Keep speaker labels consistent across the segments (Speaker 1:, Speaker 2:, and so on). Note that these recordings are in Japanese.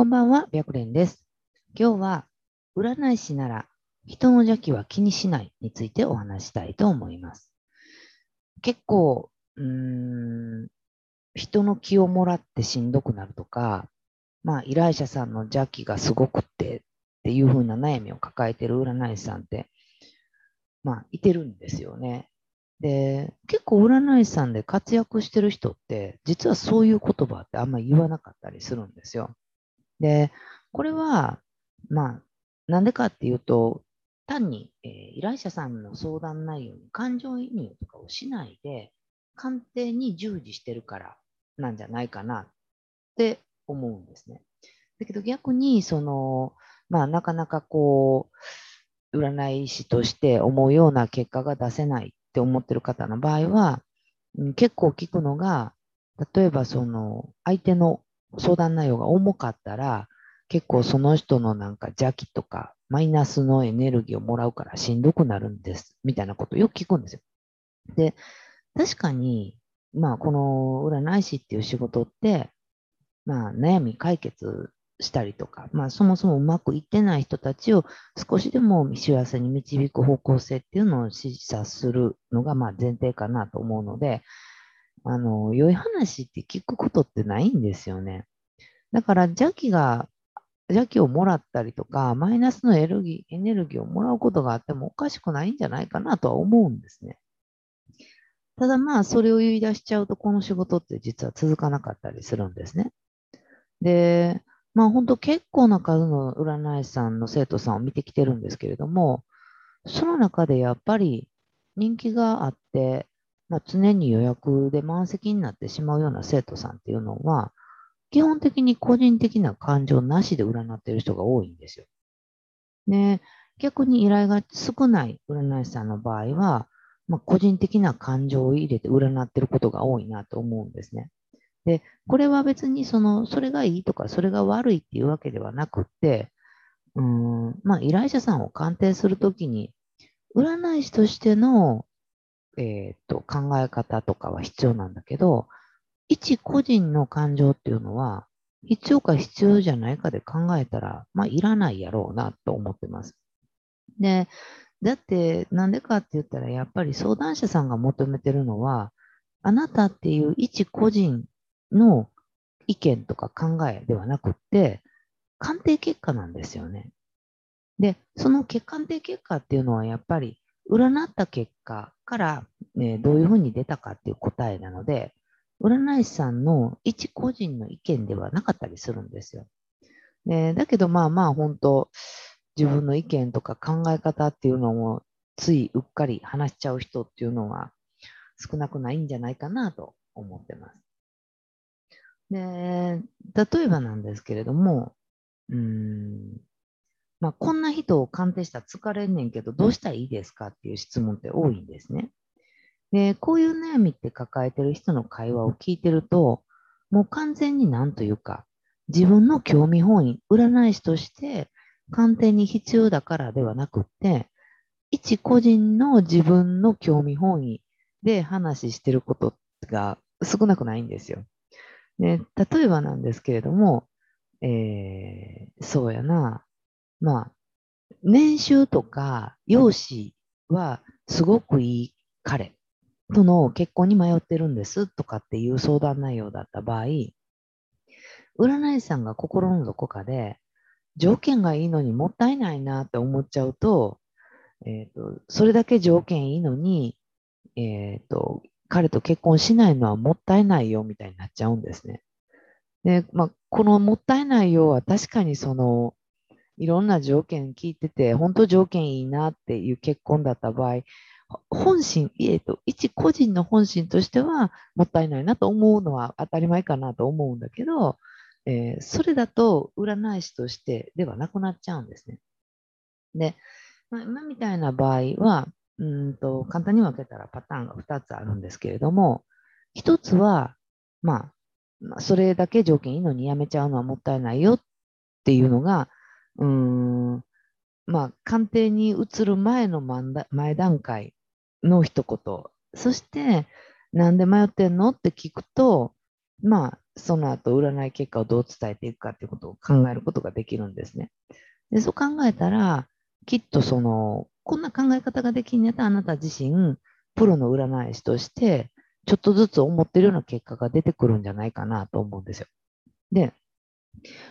Speaker 1: こんばんは、白蓮です。今日は、占い師なら人の邪気は気にしないについてお話したいと思います。結構、うーん、人の気をもらってしんどくなるとか、まあ、依頼者さんの邪気がすごくってっていう風な悩みを抱えてる占い師さんって、まあ、いてるんですよね。で、結構占い師さんで活躍してる人って、実はそういう言葉ってあんまり言わなかったりするんですよ。で、これは、まあ、なんでかっていうと、単に、えー依頼者さんの相談内容に感情移入とかをしないで、鑑定に従事してるからなんじゃないかなって思うんですね。だけど逆に、その、まあ、なかなかこう、占い師として思うような結果が出せないって思ってる方の場合は、結構聞くのが、例えばその、相手の相談内容が重かったら、結構その人のなんか邪気とかマイナスのエネルギーをもらうからしんどくなるんです、みたいなことをよく聞くんですよ。で、確かに、まあこの占い師っていう仕事って、まあ悩み解決したりとか、まあそもそもうまくいってない人たちを少しでも幸せに導く方向性っていうのを示唆するのがまあ前提かなと思うので、あの、良い話って聞くことってないんですよね。だから邪気が、邪気をもらったりとか、マイナスのエネルギーエネルギーをもらうことがあってもおかしくないんじゃないかなとは思うんですね。ただまあ、それを言い出しちゃうと、この仕事って実は続かなかったりするんですね。で、まあ本当結構な数の占い師さんの生徒さんを見てきてるんですけれども、その中でやっぱり人気があって、まあ、常に予約で満席になってしまうような生徒さんっていうのは、基本的に個人的な感情なしで占ってる人が多いんですよ。で、逆に依頼が少ない占い師さんの場合は、まあ、個人的な感情を入れて占ってることが多いなと思うんですね。で、これは別にその、それがいいとか、それが悪いっていうわけではなくって、うん、まあ、依頼者さんを鑑定するときに、占い師としての、えっと、考え方とかは必要なんだけど、一個人の感情っていうのは、必要か必要じゃないかで考えたら、まあ、いらないやろうなと思ってます。で、だって、なんでかって言ったら、やっぱり相談者さんが求めてるのは、あなたっていう一個人の意見とか考えではなくって、鑑定結果なんですよね。で、その鑑定結果っていうのは、やっぱり、占った結果から、ね、どういうふうに出たかっていう答えなので、占い師さんの一個人の意見ではなかったりするんですよ。でだけどまあまあ本当、自分の意見とか考え方っていうのもついうっかり話しちゃう人っていうのは少なくないんじゃないかなと思ってます。で、例えばなんですけれども、うん、まあ、こんな人を鑑定したら疲れんねんけど、どうしたらいいですかっていう質問って多いんですね。で、こういう悩みって抱えてる人の会話を聞いてると、もう完全になんというか、自分の興味本位、占い師として鑑定に必要だからではなくって、一個人の自分の興味本位で話してることが少なくないんですよ。で例えばなんですけれども、えー、そうやな、まあ、年収とか容姿はすごくいい彼との結婚に迷ってるんですとかっていう相談内容だった場合、占い師さんが心のどこかで条件がいいのにもったいないなって思っちゃうと、えっ、と、それだけ条件いいのに、えっ、と、彼と結婚しないのはもったいないよみたいになっちゃうんですね。で、まあ、このもったいないよは確かにその、いろんな条件聞いてて、本当条件いいなっていう結婚だった場合、本心、えっと、一個人の本心としてはもったいないなと思うのは当たり前かなと思うんだけど、えーそれだと占い師としてではなくなっちゃうんですね。で、まあ、今みたいな場合は、うんと簡単に分けたらパターンが2つあるんですけれども、1つは、まあ、まあそれだけ条件いいのにやめちゃうのはもったいないよっていうのが、うん、まあ、鑑定に移る前の前段階の一言。そして、なんで迷ってんのって聞くと、まあ、その後占い結果をどう伝えていくかっていうことを考えることができるんですね。で、そう考えたら、きっとその、こんな考え方ができんやったらあなた自身、プロの占い師として、ちょっとずつ思ってるような結果が出てくるんじゃないかなと思うんですよ。で、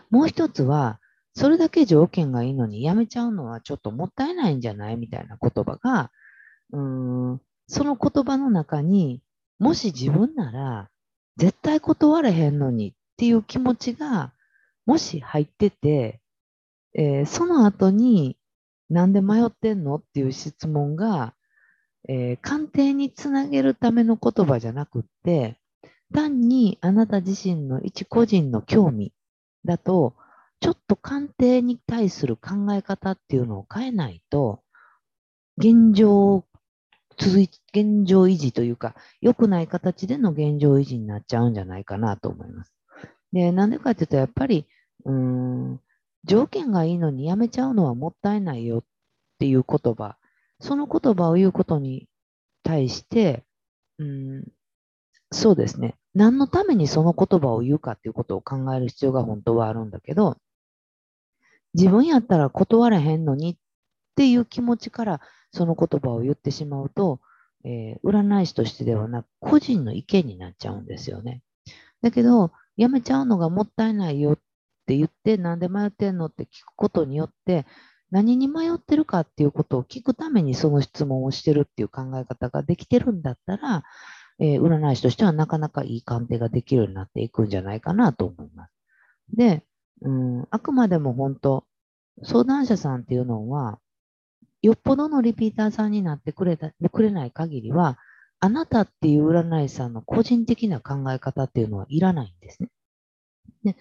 Speaker 1: もう一つは、それだけ条件がいいのにやめちゃうのはちょっともったいないんじゃない？みたいな言葉が、うん、その言葉の中に、もし自分なら絶対断れへんのにっていう気持ちが、もし入ってて、えー、その後に、なんで迷ってんの？っていう質問が、えー、鑑定につなげるための言葉じゃなくって、単にあなた自身の一個人の興味だと、ちょっと鑑定に対する考え方っていうのを変えないと、現状続い、現状維持というか、良くない形での現状維持になっちゃうんじゃないかなと思います。で、なんでかっていうと、やっぱり、うん、条件がいいのにやめちゃうのはもったいないよっていう言葉、その言葉を言うことに対して、うん、そうですね。何のためにその言葉を言うかっていうことを考える必要が本当はあるんだけど、自分やったら断れへんのにっていう気持ちからその言葉を言ってしまうと、えー、占い師としてではなく個人の意見になっちゃうんですよね。だけど、やめちゃうのがもったいないよって言って、なんで迷ってんのって聞くことによって、何に迷ってるかっていうことを聞くためにその質問をしてるっていう考え方ができてるんだったら、えー、占い師としてはなかなかいい鑑定ができるようになっていくんじゃないかなと思います。で、うん、あくまでも本当、相談者さんっていうのは、よっぽどのリピーターさんになってくれたくれない限りは、あなたっていう占い師さんの個人的な考え方っていうのはいらないんですね。で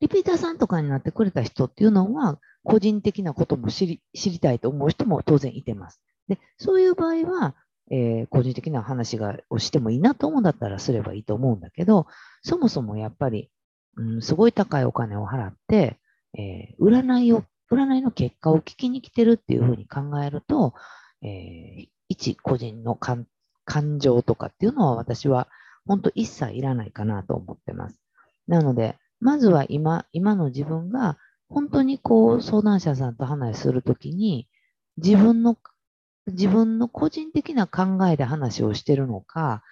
Speaker 1: リピーターさんとかになってくれた人っていうのは、個人的なことも知り知りたいと思う人も当然いてます。でそういう場合は、えー、個人的な話がをしてもいいなと思うんだったらすればいいと思うんだけど、そもそもやっぱり、うん、すごい高いお金を払って、えー、占いを占いの結果を聞きに来てるっていうふうに考えると、えー、一個人の感情とかっていうのは私は本当一切いらないかなと思ってます。なので、まずは今、今の自分が本当にこう相談者さんと話するときに自分の、自分の個人的な考えで話をしてるのか、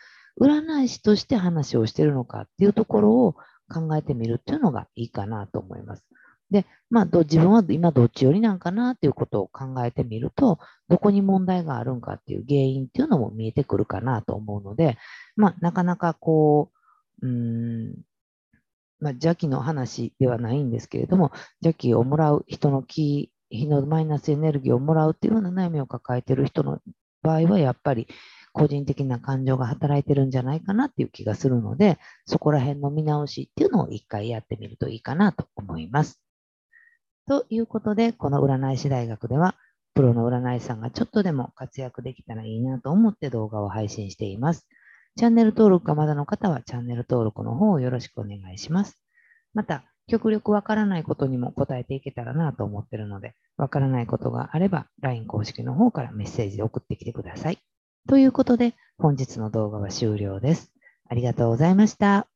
Speaker 1: 占い師として話をしてるのかっていうところを考えてみるっていうのがいいかなと思います。で、まあ、自分は今どっち寄りなんかなっていうことを考えてみると、どこに問題があるんかっていう原因っていうのも見えてくるかなと思うので、まあ、なかなかこう、うん、まあ、邪気の話ではないんですけれども、邪気をもらう人の気、火のマイナスエネルギーをもらうっていうような悩みを抱えている人の場合は、やっぱり個人的な感情が働いてるんじゃないかなっていう気がするので、そこら辺の見直しっていうのを一回やってみるといいかなと思います。ということで、この占い師大学では、プロの占い師さんがちょっとでも活躍できたらいいなと思って動画を配信しています。チャンネル登録がまだの方はチャンネル登録の方をよろしくお願いします。また、極力わからないことにも答えていけたらなと思ってるので、わからないことがあれば LINE 公式の方からメッセージで送ってきてください。ということで、本日の動画は終了です。ありがとうございました。